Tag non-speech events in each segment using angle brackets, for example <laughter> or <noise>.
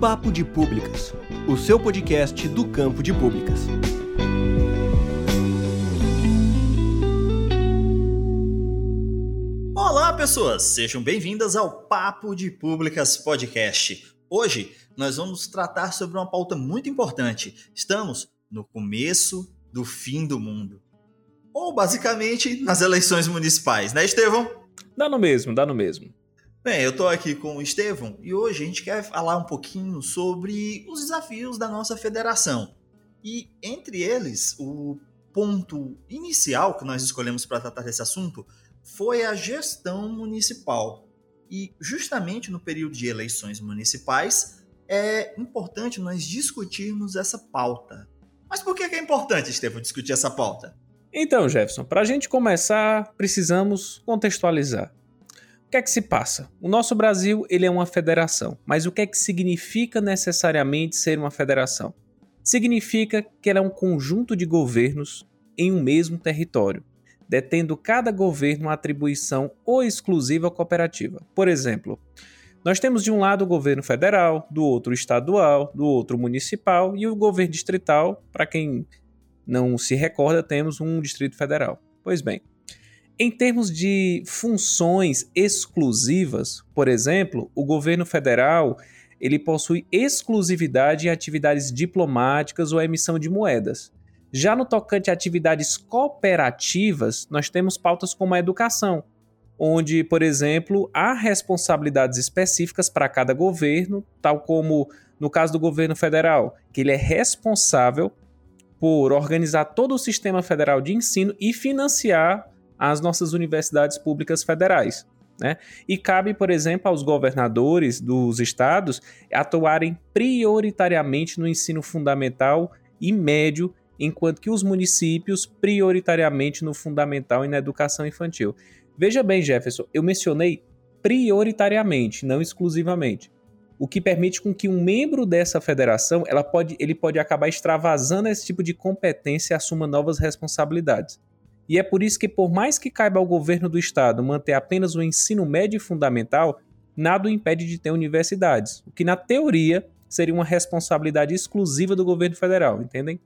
Papo de Públicas, o seu podcast do campo de públicas. Olá, pessoas! Sejam bem-vindas ao Papo de Públicas Podcast. Hoje nós vamos tratar sobre uma pauta muito importante. Estamos no começo do fim do mundo. Ou basicamente nas eleições municipais, né, Estevão? Dá no mesmo, dá no mesmo. Bem, eu estou aqui com o Estevão e hoje a gente quer falar um pouquinho sobre os desafios da nossa federação. E entre eles, o ponto inicial que nós escolhemos para tratar desse assunto foi a gestão municipal. E justamente no período de eleições municipais é importante nós discutirmos essa pauta. Mas por que é importante, Estevão, discutir essa pauta? Então, Jefferson, para a gente começar, precisamos contextualizar. O que é que se passa? O nosso Brasil ele é uma federação, mas o que é que significa necessariamente ser uma federação? Significa que ela é um conjunto de governos em um mesmo território, detendo cada governo uma atribuição ou exclusiva cooperativa. Por exemplo, nós temos de um lado o governo federal, do outro estadual, do outro municipal e o governo distrital. Para quem não se recorda, temos um distrito federal. Pois bem, em termos de funções exclusivas, por exemplo, o governo federal ele possui exclusividade em atividades diplomáticas ou emissão de moedas. Já no tocante a atividades cooperativas, nós temos pautas como a educação, onde, por exemplo, há responsabilidades específicas para cada governo, tal como no caso do governo federal, que ele é responsável por organizar todo o sistema federal de ensino e financiar às nossas universidades públicas federais. Né? E cabe, por exemplo, aos governadores dos estados atuarem prioritariamente no ensino fundamental e médio, enquanto que os municípios prioritariamente no fundamental e na educação infantil. Veja bem, Jefferson, eu mencionei prioritariamente, não exclusivamente. O que permite com que um membro dessa federação ela pode, ele pode acabar extravasando esse tipo de competência e assuma novas responsabilidades. E é por isso que, por mais que caiba ao governo do estado manter apenas o ensino médio e fundamental, nada o impede de ter universidades, o que na teoria seria uma responsabilidade exclusiva do governo federal, entendem?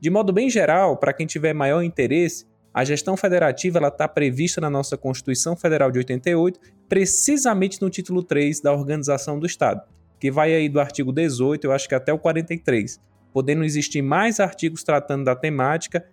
De modo bem geral, para quem tiver maior interesse, a gestão federativa está prevista na nossa Constituição Federal de 88, precisamente no título 3 da Organização do Estado, que vai aí do artigo 18, eu acho que até o 43, podendo existir mais artigos tratando da temática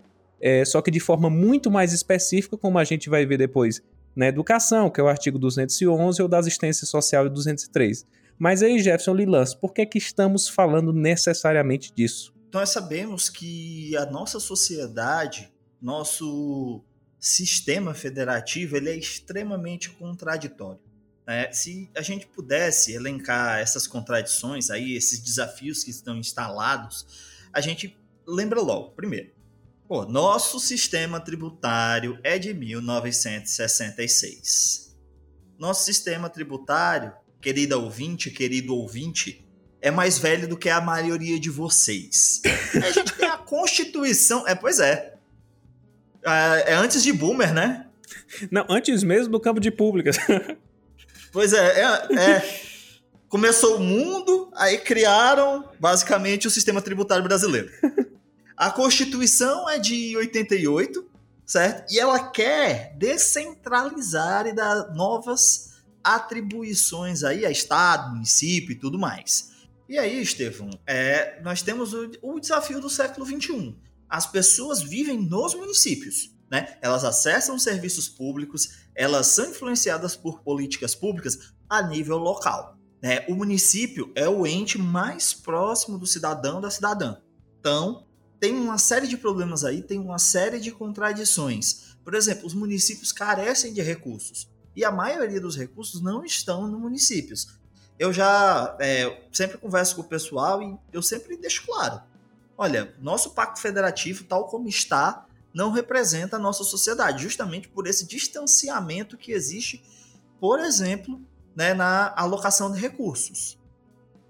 é, só que de forma muito mais específica, como a gente vai ver depois na educação, que é o artigo 211, ou da assistência social 203. Mas aí, Jefferson Lilans, por que, que estamos falando necessariamente disso? Então, nós sabemos que a nossa sociedade, nosso sistema federativo, ele é extremamente contraditório. É, se a gente pudesse elencar essas contradições aí, esses desafios que estão instalados, a gente lembra logo, primeiro, Pô, nosso sistema tributário é de 1966. Nosso sistema tributário, querida ouvinte, querido ouvinte, é mais velho do que a maioria de vocês. A gente tem a Constituição. É, pois é. É, é antes de Boomer, né? Não, antes mesmo do campo de públicas. <laughs> Pois é, é, é, Começou o mundo, aí criaram basicamente o sistema tributário brasileiro. A Constituição é de 88, certo? E ela quer descentralizar e dar novas atribuições aí a Estado, município e tudo mais. E aí, Estevão, é, nós temos o, o desafio do século XXI. As pessoas vivem nos municípios. Né? Elas acessam serviços públicos, elas são influenciadas por políticas públicas a nível local. Né? O município é o ente mais próximo do cidadão da cidadã. Então, tem uma série de problemas aí, tem uma série de contradições. Por exemplo, os municípios carecem de recursos e a maioria dos recursos não estão nos municípios. Eu já é, sempre converso com o pessoal e eu sempre deixo claro: olha, nosso pacto federativo, tal como está, não representa a nossa sociedade, justamente por esse distanciamento que existe, por exemplo, né, na alocação de recursos.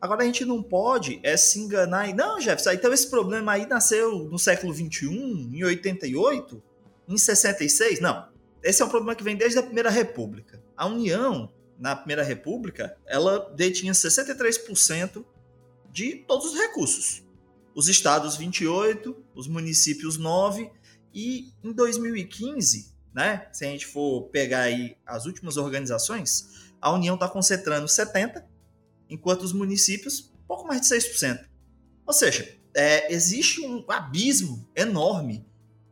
Agora a gente não pode é se enganar e não, Jefferson, então esse problema aí nasceu no século 21, em 88, em 66? Não. Esse é um problema que vem desde a Primeira República. A União, na Primeira República, ela detinha 63% de todos os recursos. Os estados 28, os municípios 9 e em 2015, né, se a gente for pegar aí as últimas organizações, a União está concentrando 70, enquanto os municípios pouco mais de 6%. Ou seja, é, existe um abismo enorme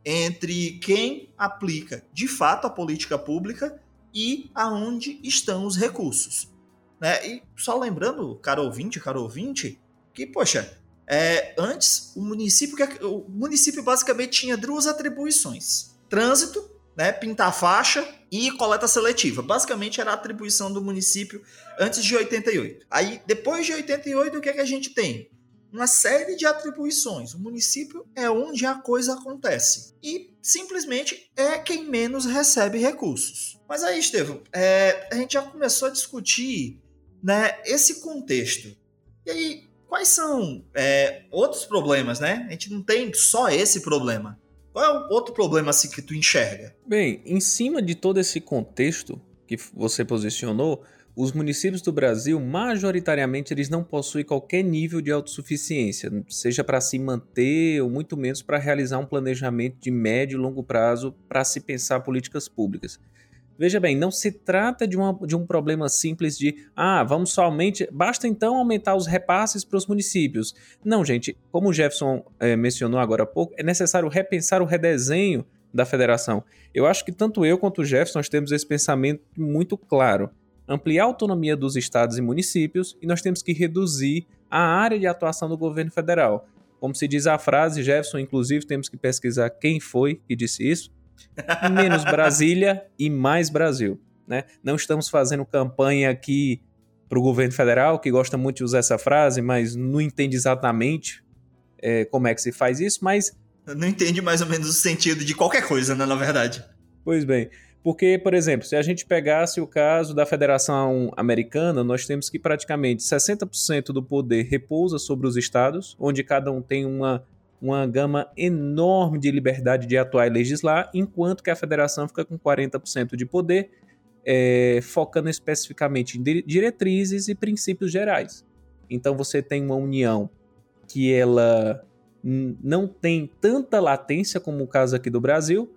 entre quem aplica de fato a política pública e aonde estão os recursos. Né? E só lembrando, caro ouvinte, caro ouvinte, que, poxa, é, antes o município, o município basicamente tinha duas atribuições: trânsito, né, pintar faixa e coleta seletiva. Basicamente era a atribuição do município antes de 88. Aí, depois de 88, o que, é que a gente tem? uma série de atribuições. O município é onde a coisa acontece. E simplesmente é quem menos recebe recursos. Mas aí, Estevam, é, a gente já começou a discutir né, esse contexto. E aí, quais são é, outros problemas, né? A gente não tem só esse problema. Qual é o outro problema assim, que tu enxerga? Bem, em cima de todo esse contexto que você posicionou, os municípios do Brasil, majoritariamente, eles não possuem qualquer nível de autossuficiência, seja para se manter ou muito menos para realizar um planejamento de médio e longo prazo para se pensar políticas públicas. Veja bem, não se trata de, uma, de um problema simples de, ah, vamos somente, basta então aumentar os repasses para os municípios. Não, gente, como o Jefferson é, mencionou agora há pouco, é necessário repensar o redesenho da federação. Eu acho que tanto eu quanto o Jefferson nós temos esse pensamento muito claro ampliar a autonomia dos estados e municípios e nós temos que reduzir a área de atuação do governo federal. Como se diz a frase, Jefferson, inclusive, temos que pesquisar quem foi que disse isso. Menos Brasília e mais Brasil. Né? Não estamos fazendo campanha aqui para o governo federal, que gosta muito de usar essa frase, mas não entende exatamente é, como é que se faz isso, mas. Não entende mais ou menos o sentido de qualquer coisa, né, na verdade. Pois bem. Porque, por exemplo, se a gente pegasse o caso da Federação Americana, nós temos que praticamente 60% do poder repousa sobre os estados, onde cada um tem uma, uma gama enorme de liberdade de atuar e legislar, enquanto que a federação fica com 40% de poder, é, focando especificamente em diretrizes e princípios gerais. Então você tem uma união que ela não tem tanta latência como o caso aqui do Brasil,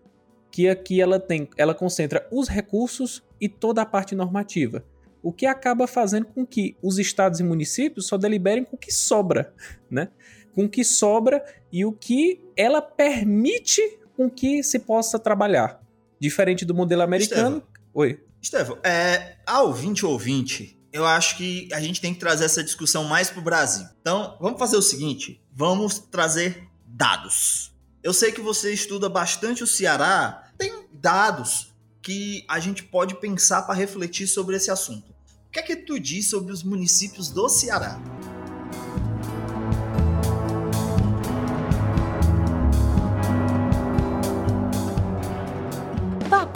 que aqui ela tem, ela concentra os recursos e toda a parte normativa, o que acaba fazendo com que os estados e municípios só deliberem com o que sobra, né? Com o que sobra e o que ela permite com que se possa trabalhar. Diferente do modelo americano. Estevão, Oi. Estevão, é, ao 20 ou 20, eu acho que a gente tem que trazer essa discussão mais para o Brasil. Então, vamos fazer o seguinte: vamos trazer dados. Eu sei que você estuda bastante o Ceará tem dados que a gente pode pensar para refletir sobre esse assunto. O que é que tu diz sobre os municípios do Ceará?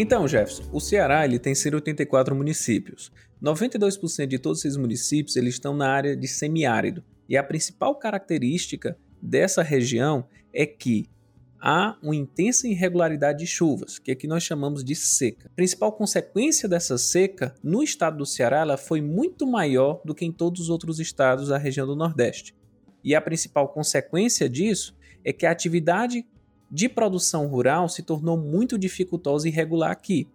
Então, Jefferson, o Ceará ele tem 184 municípios. 92% de todos esses municípios eles estão na área de semiárido. E a principal característica dessa região é que há uma intensa irregularidade de chuvas, que aqui nós chamamos de seca. A principal consequência dessa seca no estado do Ceará ela foi muito maior do que em todos os outros estados da região do Nordeste. E a principal consequência disso é que a atividade de produção rural se tornou muito dificultosa e irregular aqui,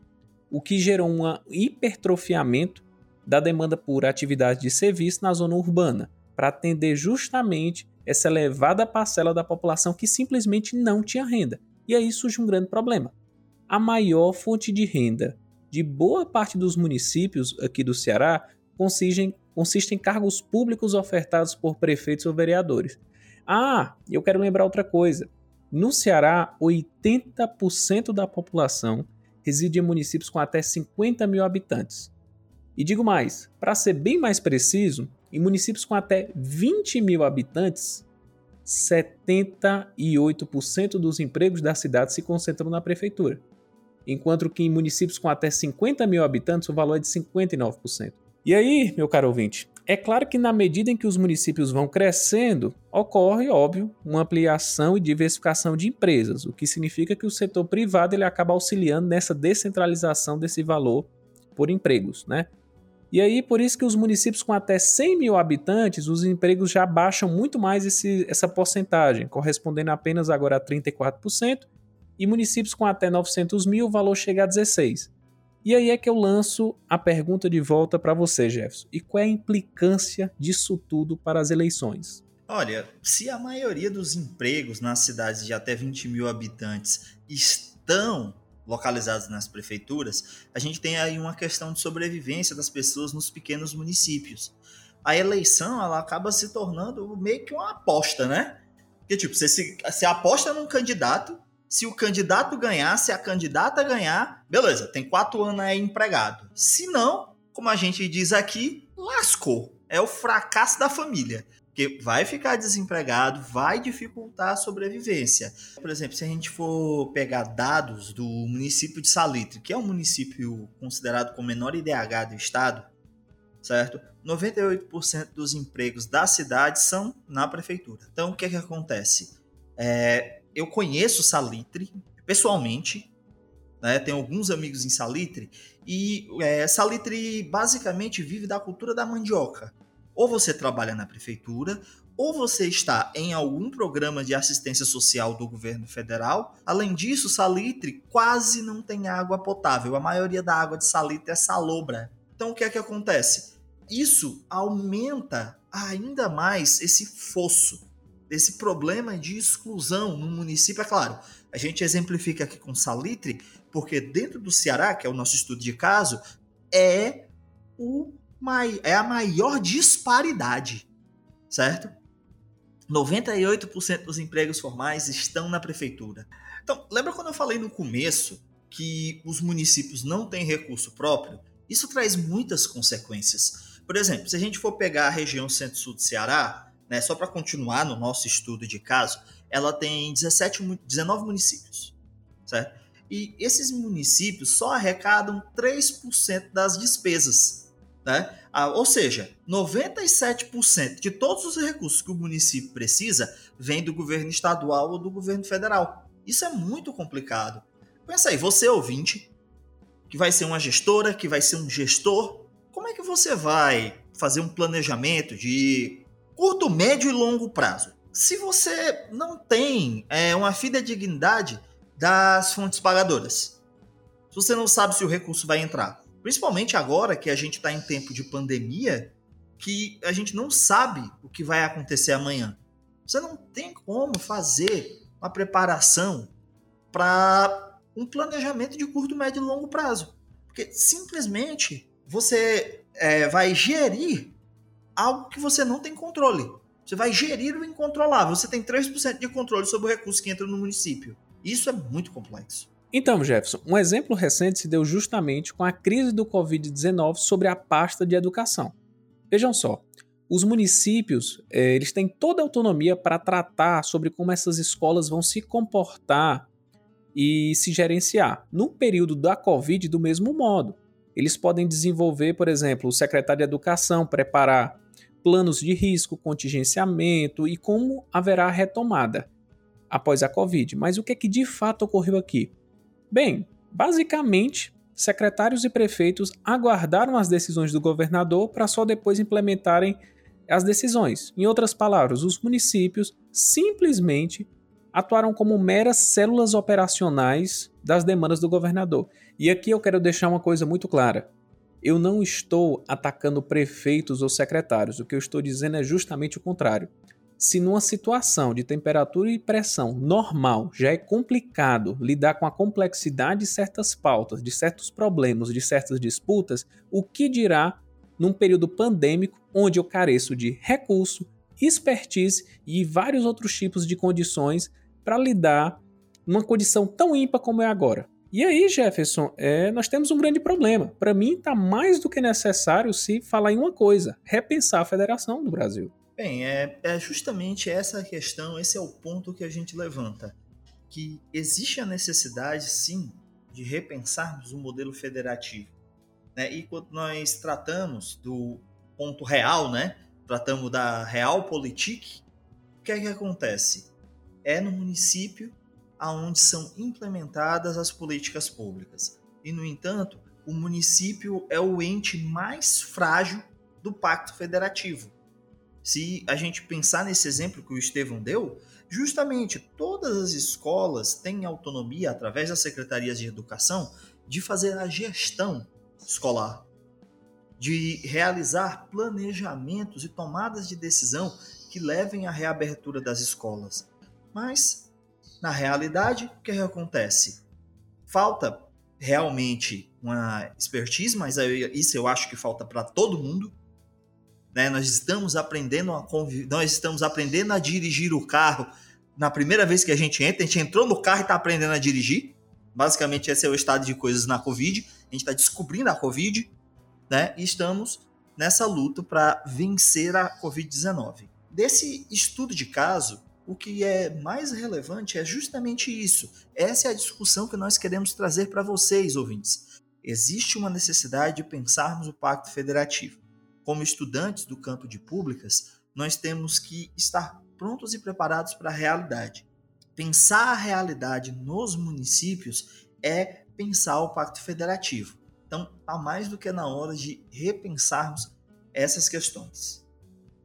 o que gerou um hipertrofiamento da demanda por atividade de serviço na zona urbana, para atender justamente essa elevada parcela da população que simplesmente não tinha renda. E aí surge um grande problema. A maior fonte de renda de boa parte dos municípios aqui do Ceará consiste consiste em cargos públicos ofertados por prefeitos ou vereadores. Ah, eu quero lembrar outra coisa. No Ceará, 80% da população reside em municípios com até 50 mil habitantes. E digo mais, para ser bem mais preciso, Em municípios com até 20 mil habitantes, 78% dos empregos da cidade se concentram na prefeitura, enquanto que em municípios com até 50 mil habitantes o valor é de 59%. E aí, meu caro ouvinte, é claro que na medida em que os municípios vão crescendo, ocorre, óbvio, uma ampliação e diversificação de empresas, o que significa que o setor privado ele acaba auxiliando nessa descentralização desse valor por empregos, né? E aí, por isso que os municípios com até 100 mil habitantes, os empregos já baixam muito mais esse, essa porcentagem, correspondendo apenas agora a 34%, e municípios com até 900 mil, o valor chega a 16%. E aí é que eu lanço a pergunta de volta para você, Jefferson. E qual é a implicância disso tudo para as eleições? Olha, se a maioria dos empregos nas cidades de até 20 mil habitantes estão localizados nas prefeituras, a gente tem aí uma questão de sobrevivência das pessoas nos pequenos municípios. A eleição ela acaba se tornando meio que uma aposta, né? Porque, tipo, você, se, você aposta num candidato se o candidato ganhar, se a candidata ganhar, beleza, tem quatro anos aí empregado. Se não, como a gente diz aqui, lascou. É o fracasso da família. Porque vai ficar desempregado, vai dificultar a sobrevivência. Por exemplo, se a gente for pegar dados do município de Salitre, que é um município considerado com menor IDH do estado, certo? 98% dos empregos da cidade são na prefeitura. Então, o que é que acontece? É, eu conheço Salitre pessoalmente, né? Tenho alguns amigos em Salitre e é, Salitre basicamente vive da cultura da mandioca. Ou você trabalha na prefeitura, ou você está em algum programa de assistência social do governo federal. Além disso, Salitre quase não tem água potável. A maioria da água de Salitre é salobra. Então o que é que acontece? Isso aumenta ainda mais esse fosso desse problema de exclusão no município. É claro, a gente exemplifica aqui com Salitre, porque dentro do Ceará, que é o nosso estudo de caso, é, o, é a maior disparidade, certo? 98% dos empregos formais estão na prefeitura. Então, lembra quando eu falei no começo que os municípios não têm recurso próprio? Isso traz muitas consequências. Por exemplo, se a gente for pegar a região centro-sul do Ceará, né, só para continuar no nosso estudo de caso, ela tem 17, 19 municípios, certo? E esses municípios só arrecadam 3% das despesas, né? Ah, ou seja, 97% de todos os recursos que o município precisa vem do governo estadual ou do governo federal. Isso é muito complicado. Pensa aí, você ouvinte, que vai ser uma gestora, que vai ser um gestor, como é que você vai fazer um planejamento de curto, médio e longo prazo. Se você não tem é, uma fidedignidade das fontes pagadoras, se você não sabe se o recurso vai entrar, principalmente agora que a gente está em tempo de pandemia, que a gente não sabe o que vai acontecer amanhã. Você não tem como fazer uma preparação para um planejamento de curto, médio e longo prazo. Porque simplesmente você é, vai gerir algo que você não tem controle. Você vai gerir o incontrolável. Você tem 3% de controle sobre o recurso que entra no município. Isso é muito complexo. Então, Jefferson, um exemplo recente se deu justamente com a crise do Covid-19 sobre a pasta de educação. Vejam só, os municípios eh, eles têm toda a autonomia para tratar sobre como essas escolas vão se comportar e se gerenciar. No período da Covid, do mesmo modo. Eles podem desenvolver, por exemplo, o secretário de Educação preparar planos de risco, contingenciamento e como haverá retomada após a Covid. Mas o que é que de fato ocorreu aqui? Bem, basicamente, secretários e prefeitos aguardaram as decisões do governador para só depois implementarem as decisões. Em outras palavras, os municípios simplesmente atuaram como meras células operacionais das demandas do governador. E aqui eu quero deixar uma coisa muito clara. Eu não estou atacando prefeitos ou secretários, o que eu estou dizendo é justamente o contrário. Se numa situação de temperatura e pressão normal já é complicado lidar com a complexidade de certas pautas, de certos problemas, de certas disputas, o que dirá num período pandêmico onde eu careço de recurso, expertise e vários outros tipos de condições para lidar numa condição tão ímpar como é agora? E aí, Jefferson, é, nós temos um grande problema. Para mim, está mais do que necessário se falar em uma coisa: repensar a federação do Brasil. Bem, é, é justamente essa questão, esse é o ponto que a gente levanta. Que existe a necessidade, sim, de repensarmos o modelo federativo. Né? E quando nós tratamos do ponto real, né? tratamos da realpolitik, o que é que acontece? É no município aonde são implementadas as políticas públicas. E, no entanto, o município é o ente mais frágil do pacto federativo. Se a gente pensar nesse exemplo que o Estevão deu, justamente todas as escolas têm autonomia, através das secretarias de educação, de fazer a gestão escolar, de realizar planejamentos e tomadas de decisão que levem à reabertura das escolas. Mas na realidade, o que acontece? Falta realmente uma expertise, mas isso eu acho que falta para todo mundo. Né? Nós estamos aprendendo a conviv... nós estamos aprendendo a dirigir o carro. Na primeira vez que a gente entra, a gente entrou no carro e está aprendendo a dirigir. Basicamente, esse é o estado de coisas na Covid. A gente está descobrindo a Covid, né? E estamos nessa luta para vencer a Covid-19. Desse estudo de caso, o que é mais relevante é justamente isso. Essa é a discussão que nós queremos trazer para vocês, ouvintes. Existe uma necessidade de pensarmos o pacto federativo. Como estudantes do campo de públicas, nós temos que estar prontos e preparados para a realidade. Pensar a realidade nos municípios é pensar o pacto federativo. Então, há mais do que na hora de repensarmos essas questões.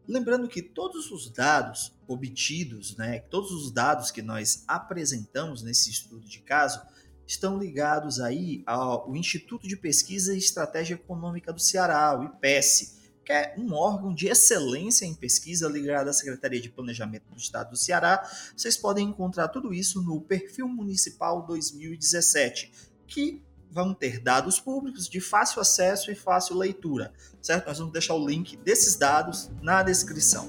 Lembrando que todos os dados obtidos, né, todos os dados que nós apresentamos nesse estudo de caso, estão ligados aí ao Instituto de Pesquisa e Estratégia Econômica do Ceará, o IPES, que é um órgão de excelência em pesquisa ligado à Secretaria de Planejamento do Estado do Ceará. Vocês podem encontrar tudo isso no Perfil Municipal 2017, que vão ter dados públicos de fácil acesso e fácil leitura, certo? Nós vamos deixar o link desses dados na descrição.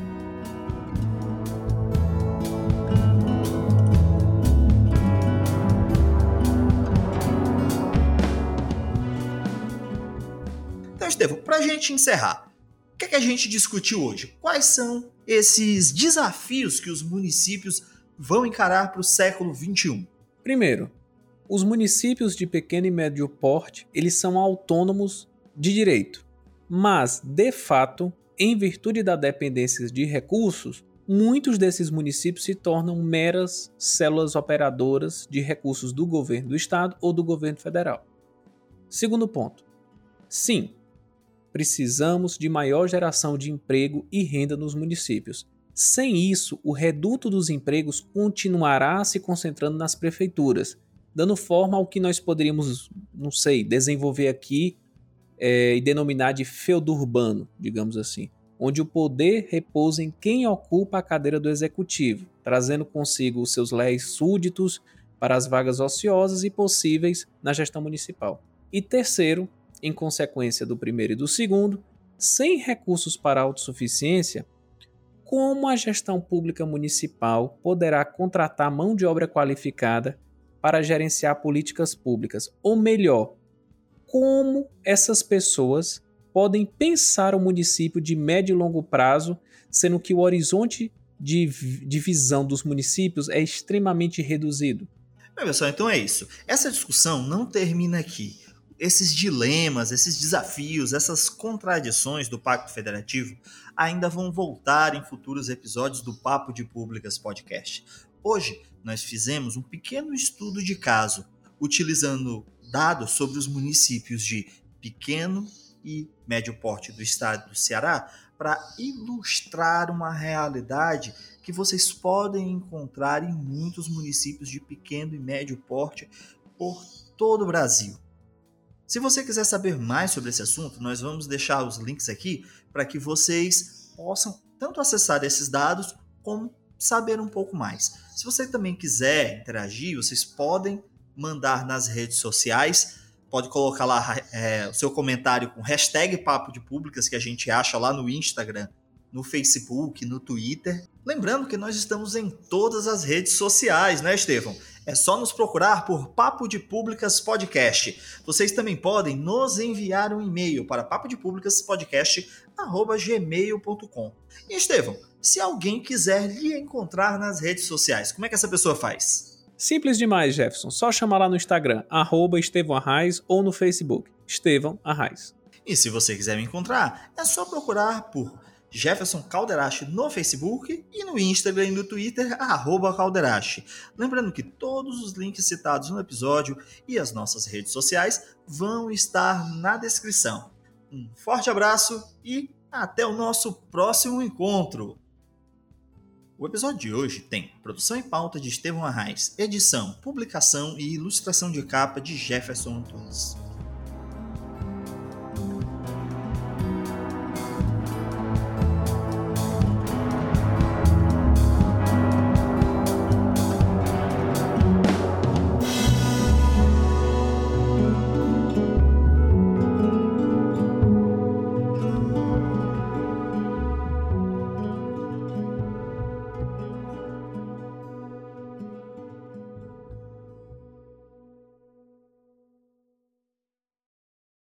para a gente encerrar, o que, é que a gente discutiu hoje? Quais são esses desafios que os municípios vão encarar para o século XXI? Primeiro, os municípios de pequeno e médio porte eles são autônomos de direito, mas de fato, em virtude da dependência de recursos, muitos desses municípios se tornam meras células operadoras de recursos do governo do estado ou do governo federal. Segundo ponto, sim, precisamos de maior geração de emprego e renda nos municípios. Sem isso, o reduto dos empregos continuará se concentrando nas prefeituras, dando forma ao que nós poderíamos, não sei, desenvolver aqui é, e denominar de feudo urbano, digamos assim, onde o poder repousa em quem ocupa a cadeira do executivo, trazendo consigo os seus leis súditos para as vagas ociosas e possíveis na gestão municipal. E terceiro, em consequência do primeiro e do segundo, sem recursos para autossuficiência, como a gestão pública municipal poderá contratar mão de obra qualificada para gerenciar políticas públicas? Ou melhor, como essas pessoas podem pensar o município de médio e longo prazo, sendo que o horizonte de, visão dos municípios é extremamente reduzido? Pessoal, então é isso. Essa discussão não termina aqui esses dilemas, esses desafios, essas contradições do Pacto Federativo ainda vão voltar em futuros episódios do Papo de Públicas Podcast. Hoje nós fizemos um pequeno estudo de caso, utilizando dados sobre os municípios de pequeno e médio porte do estado do Ceará para ilustrar uma realidade que vocês podem encontrar em muitos municípios de pequeno e médio porte por todo o Brasil. Se você quiser saber mais sobre esse assunto, nós vamos deixar os links aqui para que vocês possam tanto acessar esses dados como saber um pouco mais. Se você também quiser interagir, vocês podem mandar nas redes sociais. Pode colocar lá é, o seu comentário com hashtag Papo de Públicas, que a gente acha lá no Instagram, no Facebook, no Twitter. Lembrando que nós estamos em todas as redes sociais, né, Estevão? É só nos procurar por Papo de Públicas Podcast. Vocês também podem nos enviar um e-mail para papodepublicaspodcast@gmail.com. E Estevão, se alguém quiser lhe encontrar nas redes sociais, como é que essa pessoa faz? Simples demais, Jefferson. Só chamar lá no Instagram, arroba Estevão Arraes, ou no Facebook, Estevão Arraes. E se você quiser me encontrar, é só procurar por Jefferson Calderache no Facebook e no Instagram e no Twitter, arroba Calderache. Lembrando que todos os links citados no episódio e as nossas redes sociais vão estar na descrição. Um forte abraço e até o nosso próximo encontro! O episódio de hoje tem produção e pauta de Estevão Arraes, edição, publicação e ilustração de capa de Jefferson Antunes.